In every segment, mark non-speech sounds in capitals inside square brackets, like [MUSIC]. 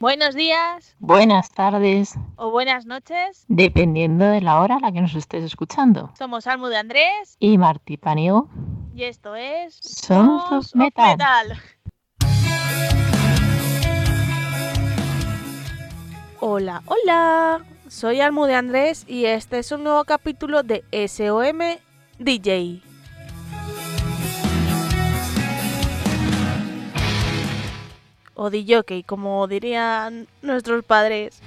Buenos días. Buenas tardes. O buenas noches. Dependiendo de la hora a la que nos estés escuchando. Somos Almu de Andrés. Y Martí Paniego. Y esto es. Sons Metal. Metal. Hola, hola. Soy Almu de Andrés y este es un nuevo capítulo de SOM DJ. O DJ, como dirían nuestros padres.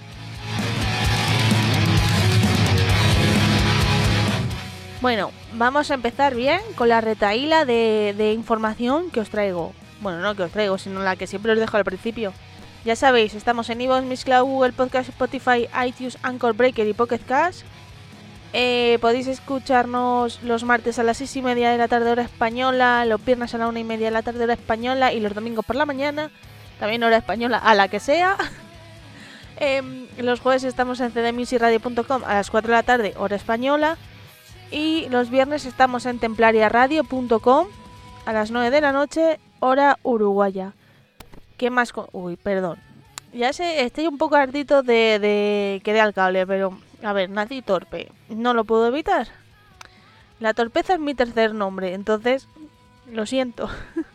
Bueno, vamos a empezar bien con la retaíla de, información que os traigo. Bueno, no que os traigo, sino la que siempre os dejo al principio. Ya sabéis, estamos en Miss Mixcloud, Google Podcast, Spotify, iTunes, Anchor Breaker y Pocket Cast. Eh, podéis escucharnos los martes a las 6 y media de la tarde hora española, los viernes a la 1 y media de la tarde hora española y los domingos por la mañana, también hora española a la que sea. [LAUGHS] Em, los jueves estamos en cdmusicradio.com a las 4 de la tarde hora española y los viernes estamos en templariaradio.com a las 9 de la noche hora uruguaya. ¿Qué más? Uy, perdón. Ya sé, estoy un poco hartito de, de que dé al cable, pero a ver, nací torpe. No lo puedo evitar. La torpeza es mi tercer nombre, entonces lo siento. [LAUGHS]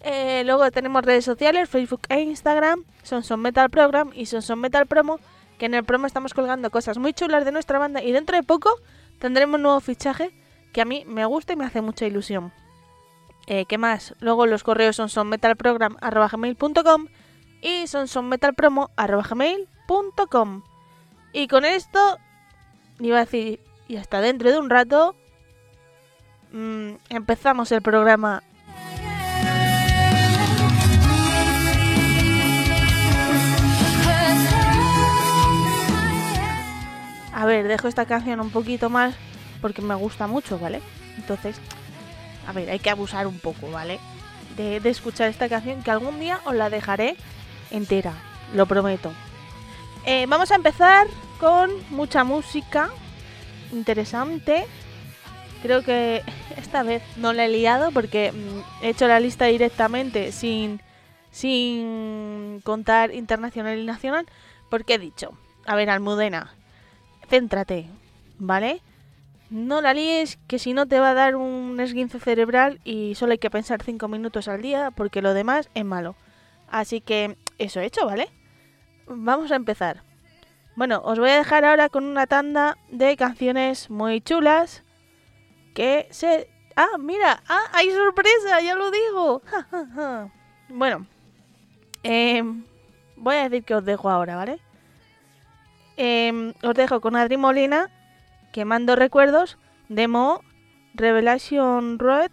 eh, luego tenemos redes sociales, Facebook e Instagram, Son Son Metal Program y Son Son Metal Promo, que en el promo estamos colgando cosas muy chulas de nuestra banda y dentro de poco tendremos un nuevo fichaje que a mí me gusta y me hace mucha ilusión. Eh, ¿Qué más? Luego los correos son sonmetalprogram.gmail.com y sonsonmetalpromo.gmail.com Y con esto, iba a decir, y hasta dentro de un rato, mmm, empezamos el programa. A ver, dejo esta canción un poquito más porque me gusta mucho, ¿vale? Entonces, a ver, hay que abusar un poco, ¿vale? De, escuchar esta canción que algún día os la dejaré entera, lo prometo. Eh, vamos a empezar con mucha música interesante. Creo que [LAUGHS] esta vez no la he liado porque mm, he hecho la lista directamente sin, sin contar internacional y nacional. Porque he dicho, a ver, Almudena, céntrate, ¿vale? No la líes, que si no te va a dar un esguince cerebral y solo hay que pensar 5 minutos al día porque lo demás es malo. Así que eso he hecho, ¿vale? Vamos a empezar. Bueno, os voy a dejar ahora con una tanda de canciones muy chulas que se... Ah, mira, ah, hay sorpresa, ya lo digo. [LAUGHS] bueno, eh, voy a decir que os dejo ahora, ¿vale? Eh, os dejo con Adri Molina Quemando recuerdos, demo Revelation Road,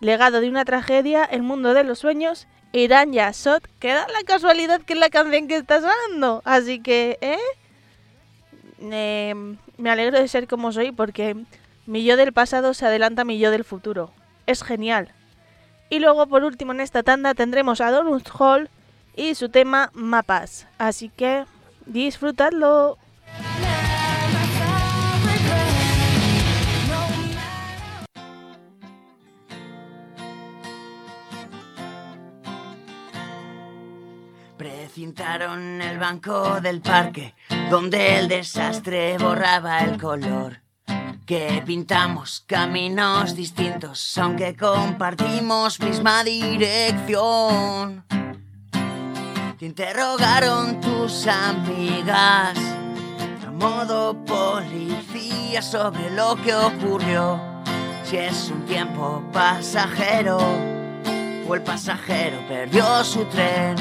Legado de una tragedia, El mundo de los sueños, Irán Yasot, que da la casualidad que es la canción que está sonando. Así que, ¿eh? ¿eh? Me alegro de ser como soy porque mi yo del pasado se adelanta a mi yo del futuro. Es genial. Y luego, por último, en esta tanda tendremos a Donut Hall y su tema Mapas. Así que, disfrutadlo. Precintaron el banco del parque, donde el desastre borraba el color. Que pintamos caminos distintos, aunque compartimos misma dirección. Te interrogaron tus amigas, a modo policía, sobre lo que ocurrió. Si es un tiempo pasajero, o el pasajero perdió su tren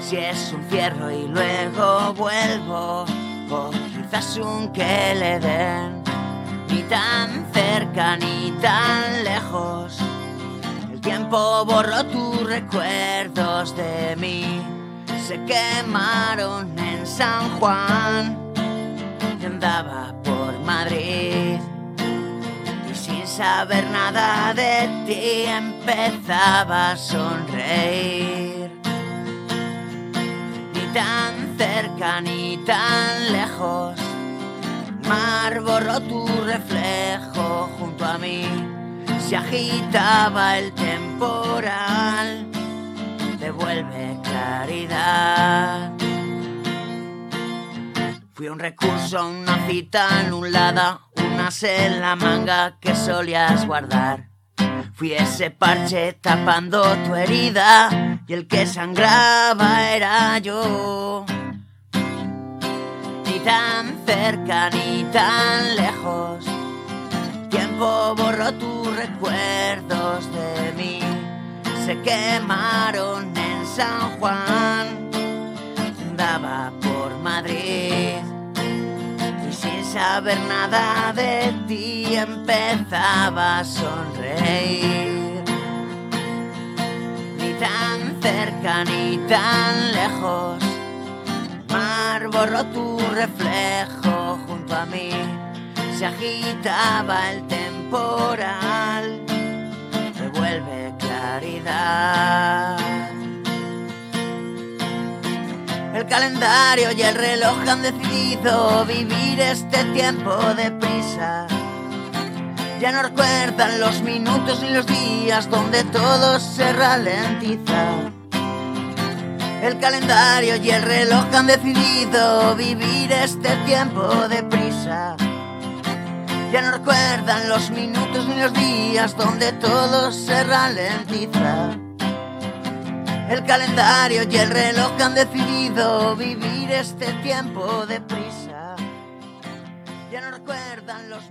si es un cierro y luego vuelvo, o quizás un que le den, ni tan cerca ni tan lejos. El tiempo borró tus recuerdos de mí, se quemaron en San Juan y andaba por Madrid. Y sin saber nada de ti empezaba a sonreír tan cerca ni tan lejos. Mar borró tu reflejo junto a mí. Se agitaba el temporal. De vuelta revuelve claridad. Fui un recurso, una cita anulada, una en la manga que solías guardar. Fui ese parche tapando tu herida y el que sangraba era yo. Ni tan cerca ni tan lejos, tiempo borró tus recuerdos de mí. Se quemaron en San Juan, daba por Madrid saber nada de ti empezaba a sonreír. Ni tan cerca ni tan lejos, mar borró tu reflejo junto a mí. Se agitaba el temporal, revuelve El calendario y el reloj han decidido vivir este tiempo de prisa. Ya no recuerdan los minutos ni los días donde todo se ralentiza. El calendario y el reloj han decidido vivir este tiempo de prisa. Ya no recuerdan los minutos ni los días donde todo se ralentiza. El calendario y el reloj han decidido vivir este tiempo de prisa. Ya no recuerdan los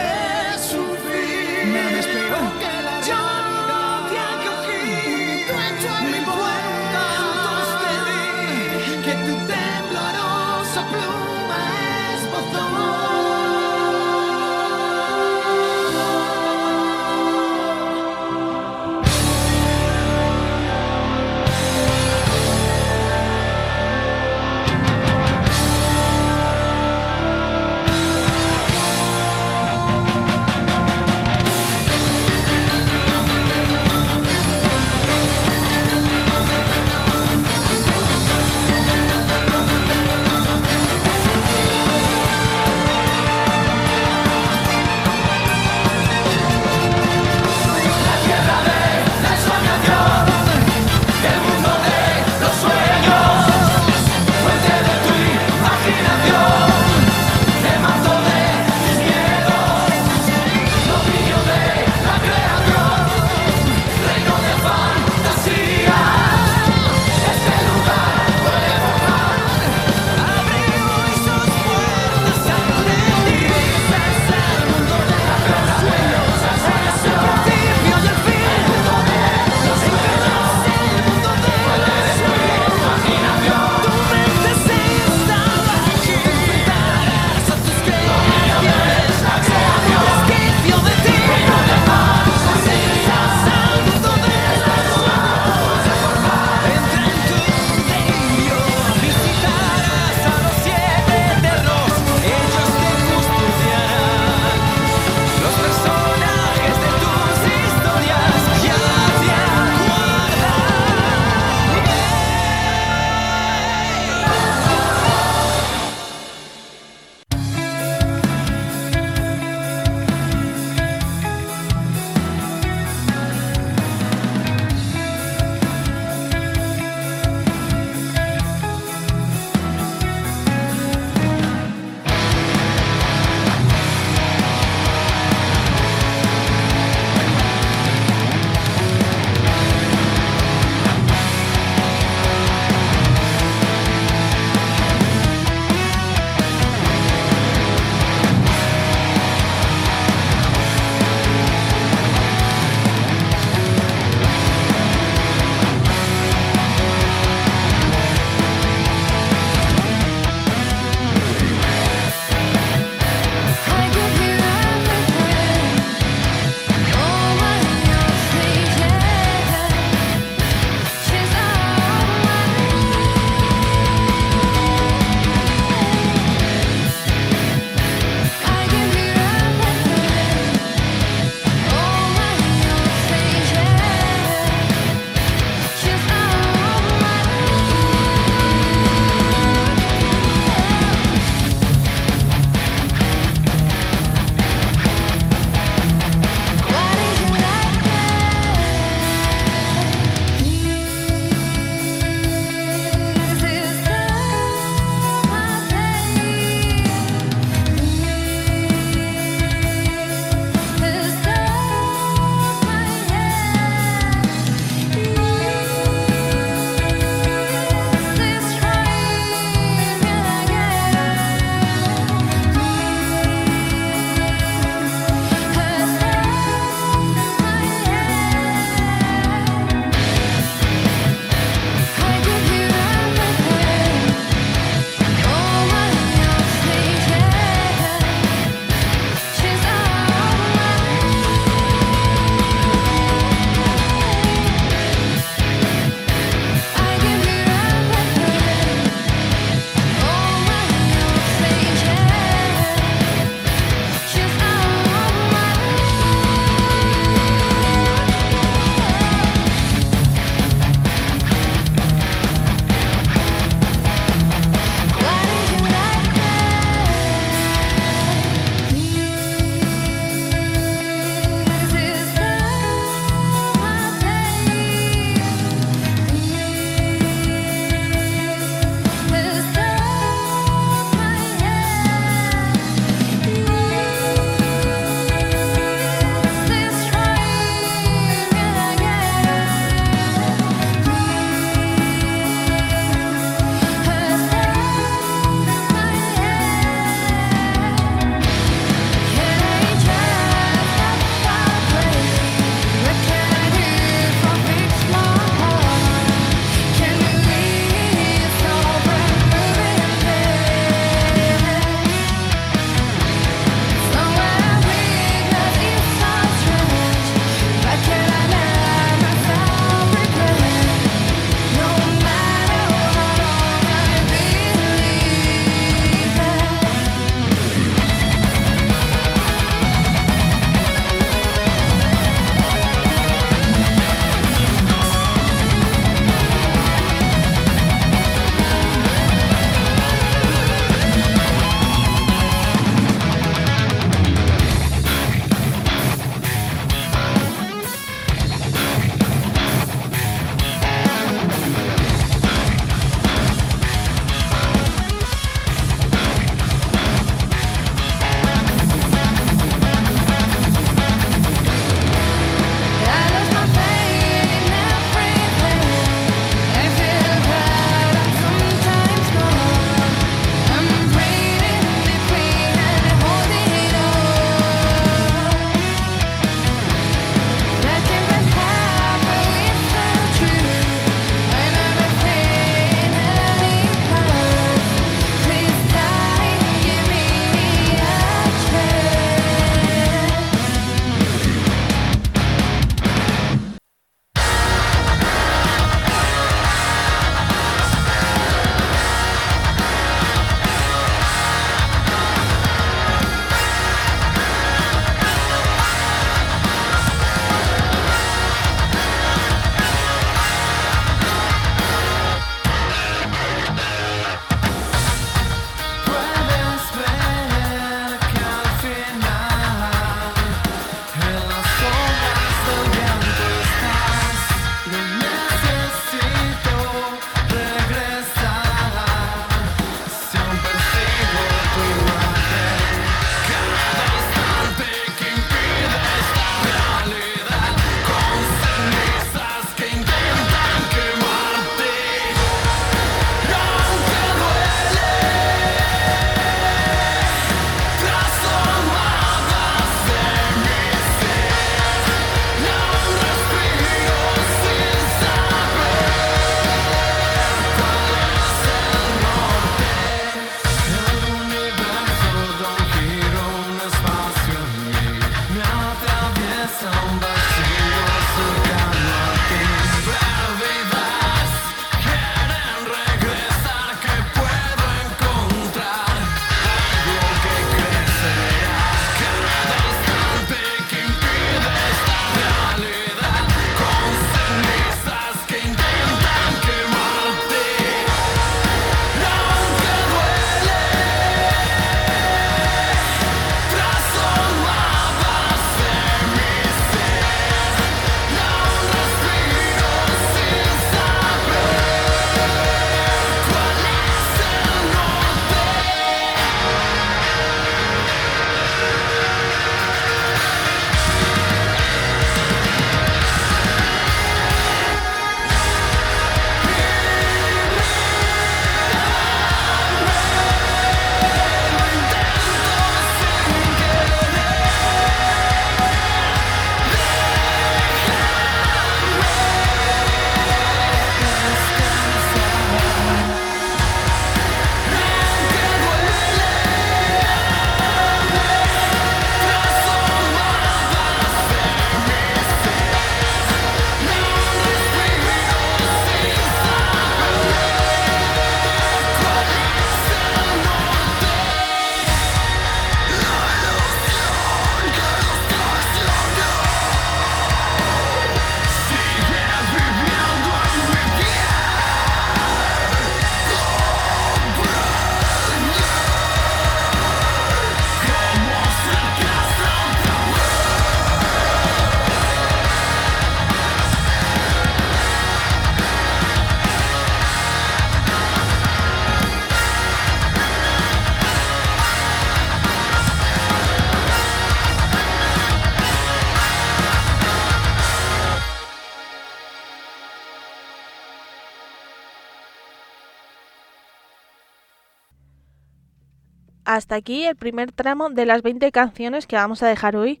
hasta aquí el primer tramo de las 20 canciones que vamos a dejar hoy.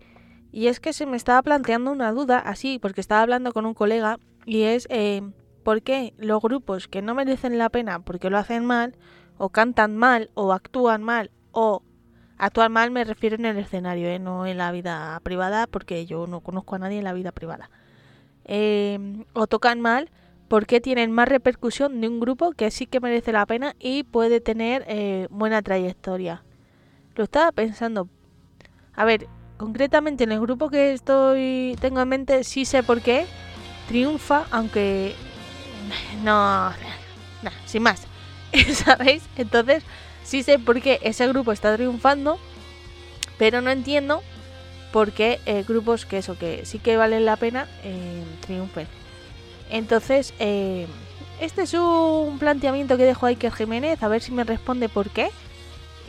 Y es que se me estaba planteando una duda así, porque estaba hablando con un colega, y es eh, por qué los grupos que no merecen la pena porque lo hacen mal, o cantan mal, o actúan mal, o actúan mal me refiero en el escenario, eh, no en la vida privada, porque yo no conozco a nadie en la vida privada. Eh, o tocan mal, ¿por qué tienen más repercusión de un grupo que sí que merece la pena y puede tener eh, buena trayectoria? Lo estaba pensando. A ver, concretamente en el grupo que estoy tengo en mente sí sé por qué triunfa, aunque [SIGHS] no, no, sin más, [LAUGHS] ¿sabéis? Entonces sí sé por qué ese grupo está triunfando, pero no entiendo por qué eh, grupos que eso, que sí que valen la pena, eh, triunfen. Entonces, eh, este es un planteamiento que dejo a Iker Jiménez, a ver si me responde por qué.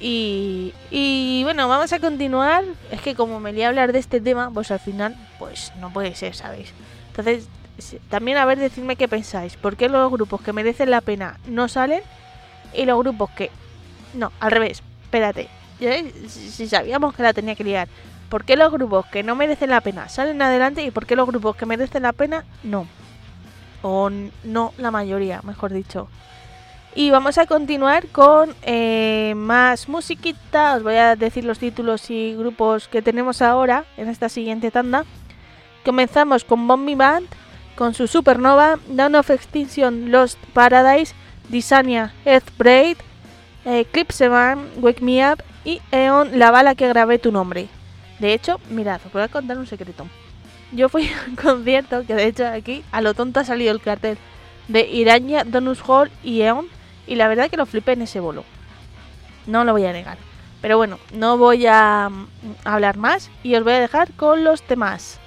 Y, y bueno, vamos a continuar. Es que como me lié a hablar de este tema, pues al final, pues no puede ser, ¿sabéis? Entonces, también a ver, decidme qué pensáis. ¿Por qué los grupos que merecen la pena no salen? Y los grupos que... No, al revés. Espérate. Si si sabíamos que la tenía que liar. ¿Por qué los grupos que no merecen la pena salen adelante y por qué los grupos que merecen la pena no? O no la mayoría, mejor dicho. Y vamos a continuar con eh, más musiquita. Os voy a decir los títulos y grupos que tenemos ahora en esta siguiente tanda. Comenzamos con Bombi Band, con su Supernova, Dawn of Extinction, Lost Paradise, Disania, Earthbraid, Eclipse Man, Wake Me Up y Eon, La Bala que grabé tu nombre. De hecho, mirad, os voy a contar un secreto. Yo fui a un [LAUGHS] concierto que de hecho aquí a lo tonto ha salido el cartel de Iraña, Donus Hall y Eon y la verdad que lo flipé en ese bolo. No lo voy a negar. Pero bueno, no voy a mm, hablar más y os voy a dejar con los temas.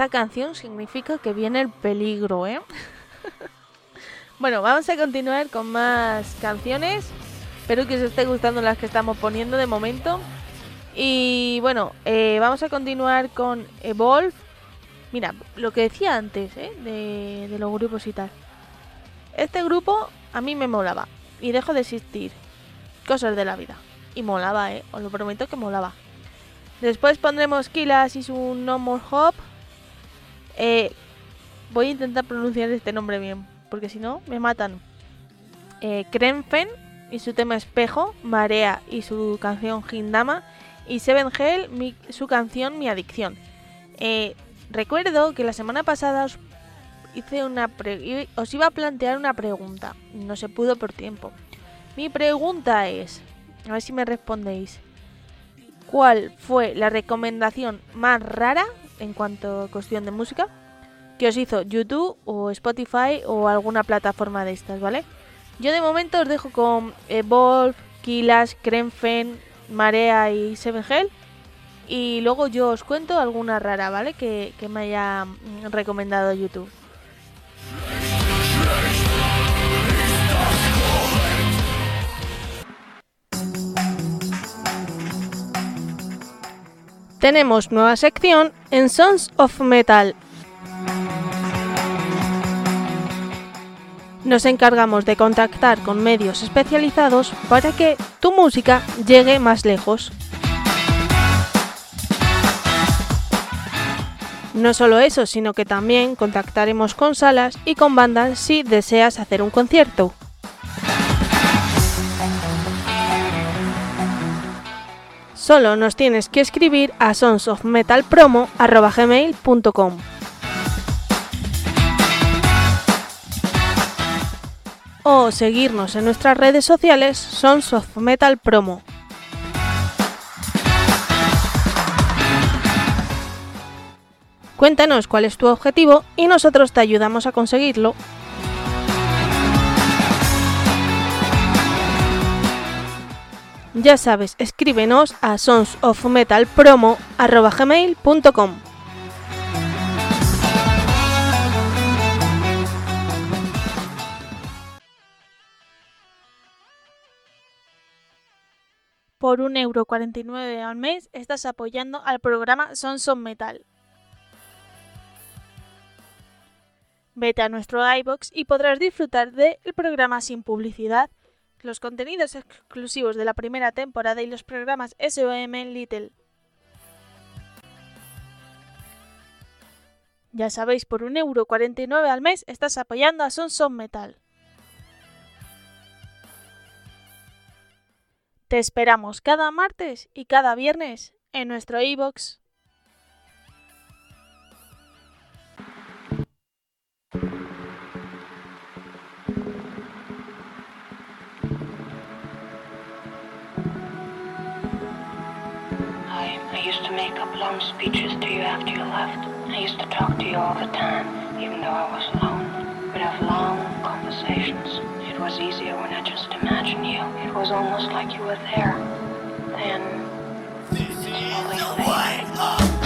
Esta canción significa que viene el peligro, ¿eh? [LAUGHS] bueno, vamos a continuar con más canciones. Espero que os esté gustando las que estamos poniendo de momento. Y bueno, eh, vamos a continuar con Evolve. Mira, lo que decía antes, ¿eh? De, de los grupos y tal. Este grupo a mí me molaba. Y dejo de existir. Cosas de la vida. Y molaba, ¿eh? Os lo prometo que molaba. Después pondremos Kilas y su No More Hop. Eh, voy a intentar pronunciar este nombre bien, porque si no, me matan. Eh, Krenfen y su tema Espejo, Marea y su canción Hindama, y Seven Hell, mi- su canción Mi Adicción. Eh, recuerdo que la semana pasada os hice una pre- os iba a plantear una pregunta, no se pudo por tiempo. Mi pregunta es, a ver si me respondéis. ¿Cuál fue la recomendación más rara en cuanto a cuestión de música que os hizo YouTube o Spotify o alguna plataforma de estas, ¿vale? Yo de momento os dejo con Evolve, Kilas, Krenfen, Marea y Seven Hell. Y luego yo os cuento alguna rara, ¿vale? Que, que me haya recomendado YouTube. Tenemos nueva sección en Sons of Metal. Nos encargamos de contactar con medios especializados para que tu música llegue más lejos. No solo eso, sino que también contactaremos con salas y con bandas si deseas hacer un concierto. Solo nos tienes que escribir a sonsofmetalpromo.gmail.com o seguirnos en nuestras redes sociales Sons of Metal Promo. Cuéntanos cuál es tu objetivo y nosotros te ayudamos a conseguirlo. Ya sabes, escríbenos a sonsofmetalpromo.gmail.com Por 1,49€ al mes estás apoyando al programa Sons of Metal. Vete a nuestro iBox y podrás disfrutar del programa sin publicidad, los contenidos exclusivos de la primera temporada y los programas SOM Little. Ya sabéis, por 1,49€ al mes estás apoyando a Sons of Metal. Te esperamos cada martes y cada viernes en nuestro iBox. up long speeches to you after you left. I used to talk to you all the time, even though I was alone. We'd have long conversations. It was easier when I just imagined you. It was almost like you were there. Then, this is the white up.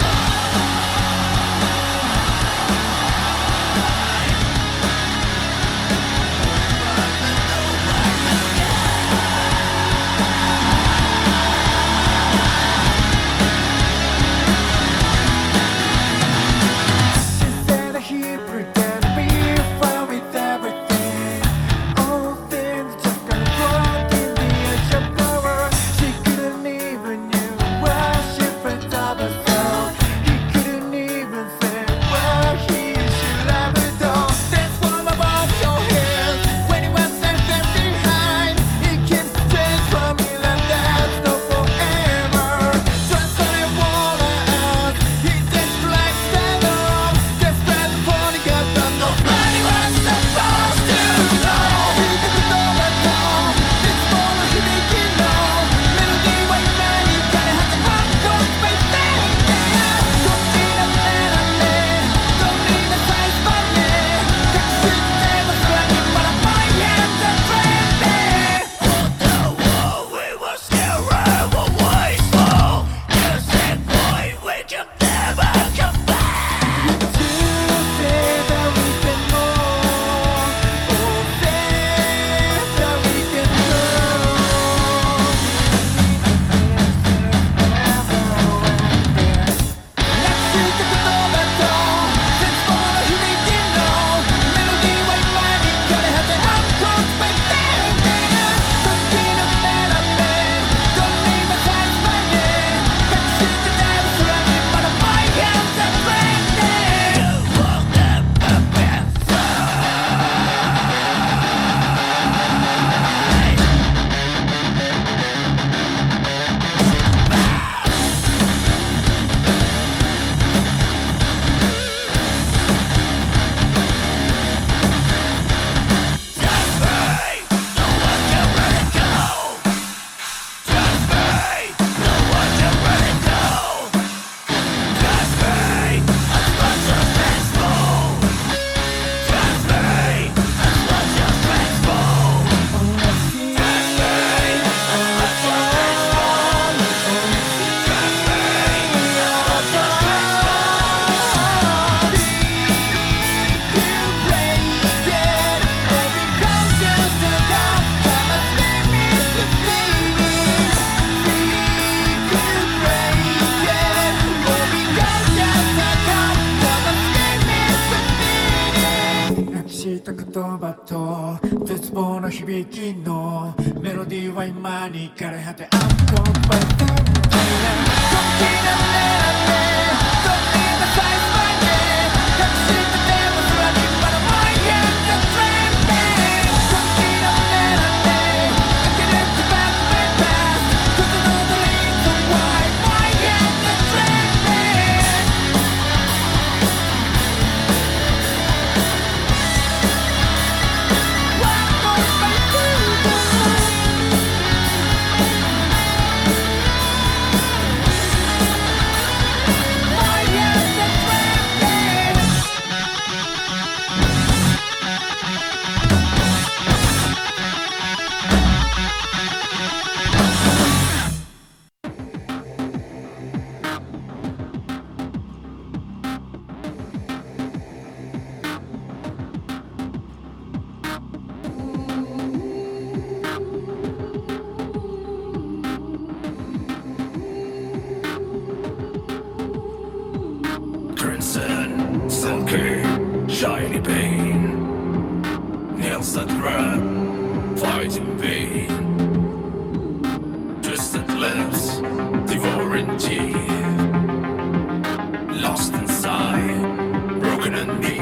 couldn't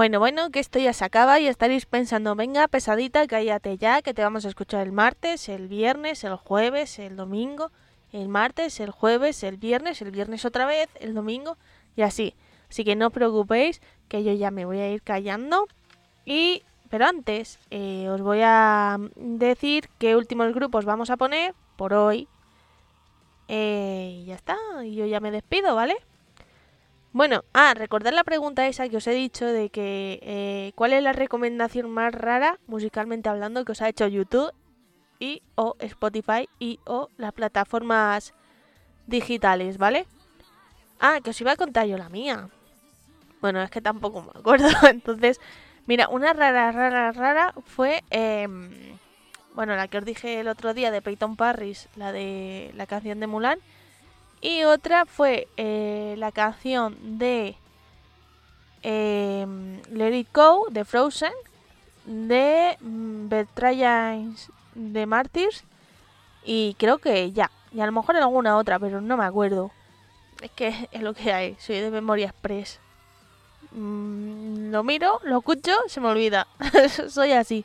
Bueno, bueno, que esto ya se acaba y estaréis pensando, venga, pesadita, cállate ya, que te vamos a escuchar el martes, el viernes, el jueves, el domingo, el martes, el jueves, el viernes, el viernes otra vez, el domingo y así. Así que no os preocupéis, que yo ya me voy a ir callando. Y, pero antes, eh, os voy a decir qué últimos grupos vamos a poner por hoy. Eh, y ya está, yo ya me despido, ¿vale? Bueno, ah, recordad la pregunta esa que os he dicho de que eh, cuál es la recomendación más rara, musicalmente hablando, que os ha hecho YouTube y o Spotify y o las plataformas digitales, ¿vale? Ah, que os iba a contar yo la mía. Bueno, es que tampoco me acuerdo. [LAUGHS] Entonces, mira, una rara, rara, rara fue, em, bueno, la que os dije el otro día de Peyton Parris, la de la canción de Mulan. Y otra fue eh, la canción de em, Let It Go de Frozen, de mm, Betrayals de Martyrs. Y creo que ya. Y a lo mejor en alguna otra, pero no me acuerdo. Es que [LAUGHS] es lo que hay. Soy de memoria express. Mm, lo miro, lo escucho, se me olvida. [LAUGHS] Soy así.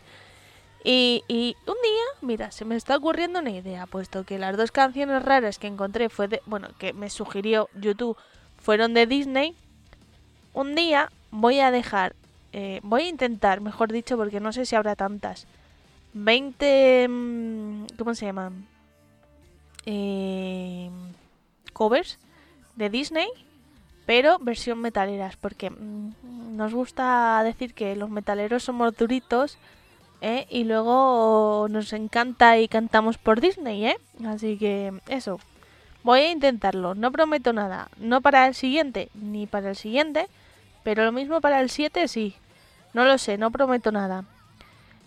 Y, un día, mira, se me está ocurriendo una idea, puesto que las dos canciones raras que encontré fue de, bueno, que me sugirió YouTube fueron de Disney. Un día voy a dejar, eh, voy a intentar, mejor dicho, porque no sé si habrá tantas, 20, mm, ¿cómo se llaman? Eh, covers de Disney, pero versión metaleras, porque mm, nos gusta decir que los metaleros somos duritos ¿eh? y luego nos encanta y cantamos por Disney, ¿eh? Así que eso, voy a intentarlo, no prometo nada, no para el siguiente ni para el siguiente, pero lo mismo para el 7 sí, no lo sé, no prometo nada.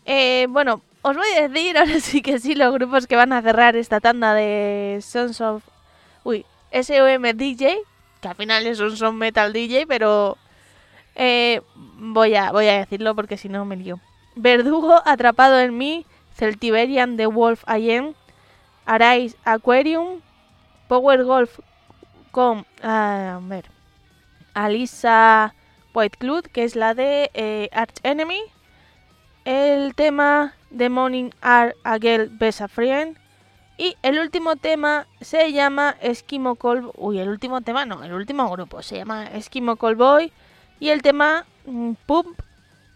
Eh, bueno, os voy a decir [LAUGHS] ahora sí que sí los grupos que van a cerrar esta tanda de Sons of... Uy, SOM DJ, que al final es un Son Metal DJ, pero eh, voy, a, voy a decirlo porque si no me lío. Verdugo, Atrapado en mí, Celtiberian, The Wolf I Am, Arise Aquarium, Power Golf con, a ver, Alisa White Cloud, que es la de eh, Arch Enemy, el tema The Morning Are a Girl y el último tema se llama Eskimo Call... Uy, el último tema no, el último grupo se llama Eskimo Callboy y el tema mm, Pump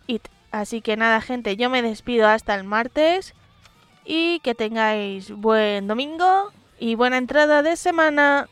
It. Así que nada, gente, yo me despido hasta el martes y que tengáis buen domingo y buena entrada de semana.